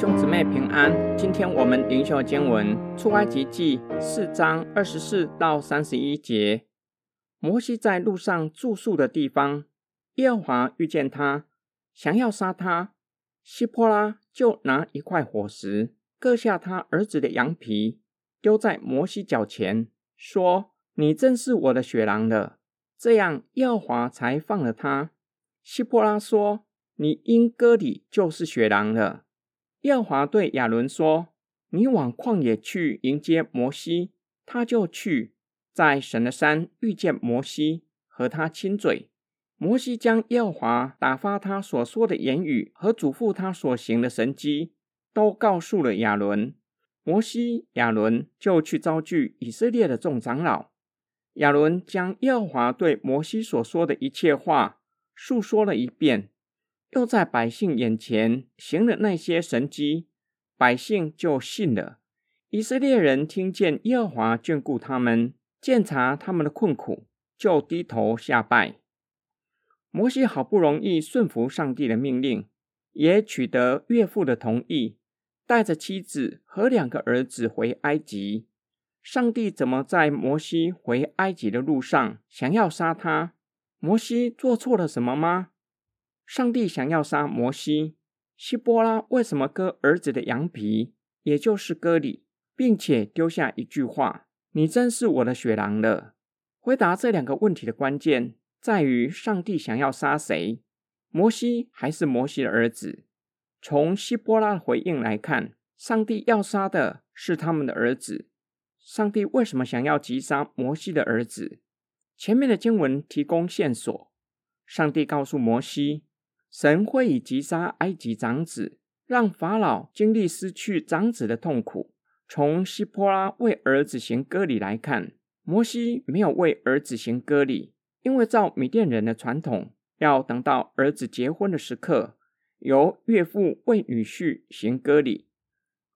兄姊妹平安，今天我们灵修经文出埃及记四章二十四到三十一节。摩西在路上住宿的地方，耶和华遇见他，想要杀他。希波拉就拿一块火石，割下他儿子的羊皮，丢在摩西脚前，说：“你真是我的血狼了。”这样耶和华才放了他。希波拉说：“你因割礼就是血狼了。”耶和华对亚伦说：“你往旷野去迎接摩西。”他就去，在神的山遇见摩西，和他亲嘴。摩西将耶和华打发他所说的言语和嘱咐他所行的神迹，都告诉了亚伦。摩西、亚伦就去招聚以色列的众长老。亚伦将耶和华对摩西所说的一切话述说了一遍。又在百姓眼前行了那些神迹，百姓就信了。以色列人听见耶和华眷顾他们，鉴察他们的困苦，就低头下拜。摩西好不容易顺服上帝的命令，也取得岳父的同意，带着妻子和两个儿子回埃及。上帝怎么在摩西回埃及的路上想要杀他？摩西做错了什么吗？上帝想要杀摩西，希波拉为什么割儿子的羊皮，也就是割礼，并且丢下一句话：“你真是我的血狼了。”回答这两个问题的关键在于，上帝想要杀谁？摩西还是摩西的儿子？从希波拉的回应来看，上帝要杀的是他们的儿子。上帝为什么想要击杀摩西的儿子？前面的经文提供线索。上帝告诉摩西。神会以击杀埃及长子，让法老经历失去长子的痛苦。从希波拉为儿子行割礼来看，摩西没有为儿子行割礼，因为照米甸人的传统，要等到儿子结婚的时刻，由岳父为女婿行割礼。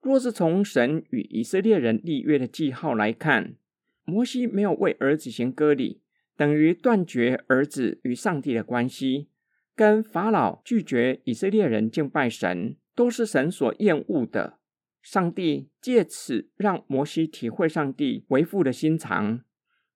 若是从神与以色列人立约的记号来看，摩西没有为儿子行割礼，等于断绝儿子与上帝的关系。跟法老拒绝以色列人敬拜神，都是神所厌恶的。上帝借此让摩西体会上帝为父的心肠；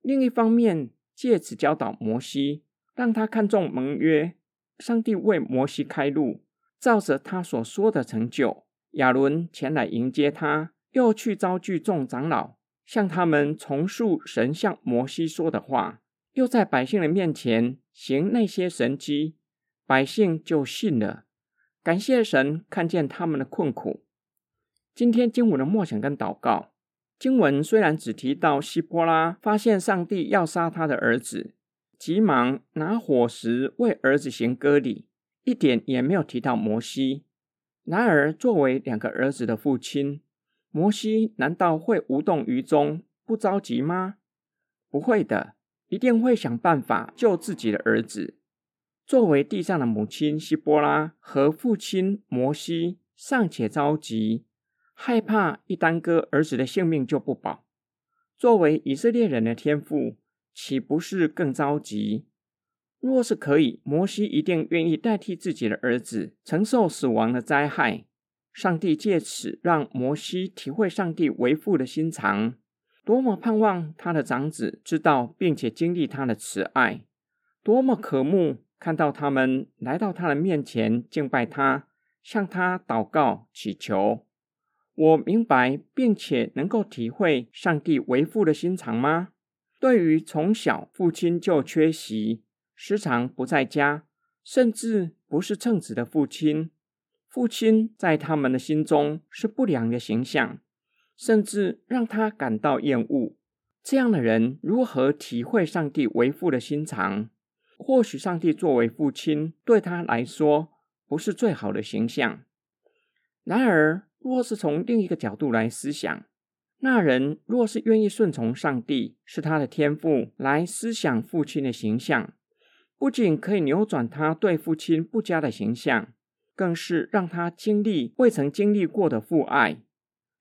另一方面，借此教导摩西，让他看重盟约。上帝为摩西开路，照着他所说的成就。亚伦前来迎接他，又去招聚众长老，向他们重述神向摩西说的话，又在百姓的面前行那些神迹。百姓就信了，感谢神看见他们的困苦。今天经文的默想跟祷告，经文虽然只提到希波拉发现上帝要杀他的儿子，急忙拿火石为儿子行割礼，一点也没有提到摩西。然而，作为两个儿子的父亲，摩西难道会无动于衷、不着急吗？不会的，一定会想办法救自己的儿子。作为地上的母亲希波拉和父亲摩西尚且着急，害怕一耽搁儿子的性命就不保。作为以色列人的天父，岂不是更着急？若是可以，摩西一定愿意代替自己的儿子承受死亡的灾害。上帝借此让摩西体会上帝为父的心肠，多么盼望他的长子知道并且经历他的慈爱，多么渴慕。看到他们来到他的面前敬拜他，向他祷告祈求，我明白并且能够体会上帝为父的心肠吗？对于从小父亲就缺席、时常不在家，甚至不是称职的父亲，父亲在他们的心中是不良的形象，甚至让他感到厌恶。这样的人如何体会上帝为父的心肠？或许上帝作为父亲对他来说不是最好的形象。然而，若是从另一个角度来思想，那人若是愿意顺从上帝，是他的天赋来思想父亲的形象，不仅可以扭转他对父亲不佳的形象，更是让他经历未曾经历过的父爱，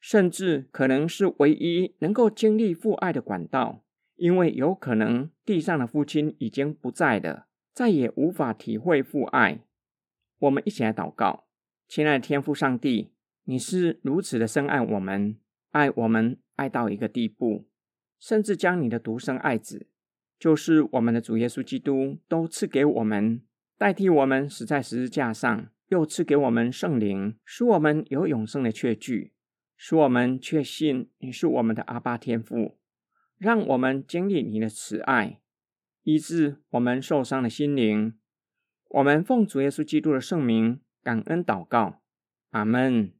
甚至可能是唯一能够经历父爱的管道。因为有可能地上的父亲已经不在了，再也无法体会父爱。我们一起来祷告，亲爱的天父上帝，你是如此的深爱我们，爱我们爱到一个地步，甚至将你的独生爱子，就是我们的主耶稣基督，都赐给我们，代替我们死在十字架上，又赐给我们圣灵，使我们有永生的确据，使我们确信你是我们的阿爸天父，让我们经历你的慈爱，医治我们受伤的心灵。我们奉主耶稣基督的圣名感恩祷告，阿门。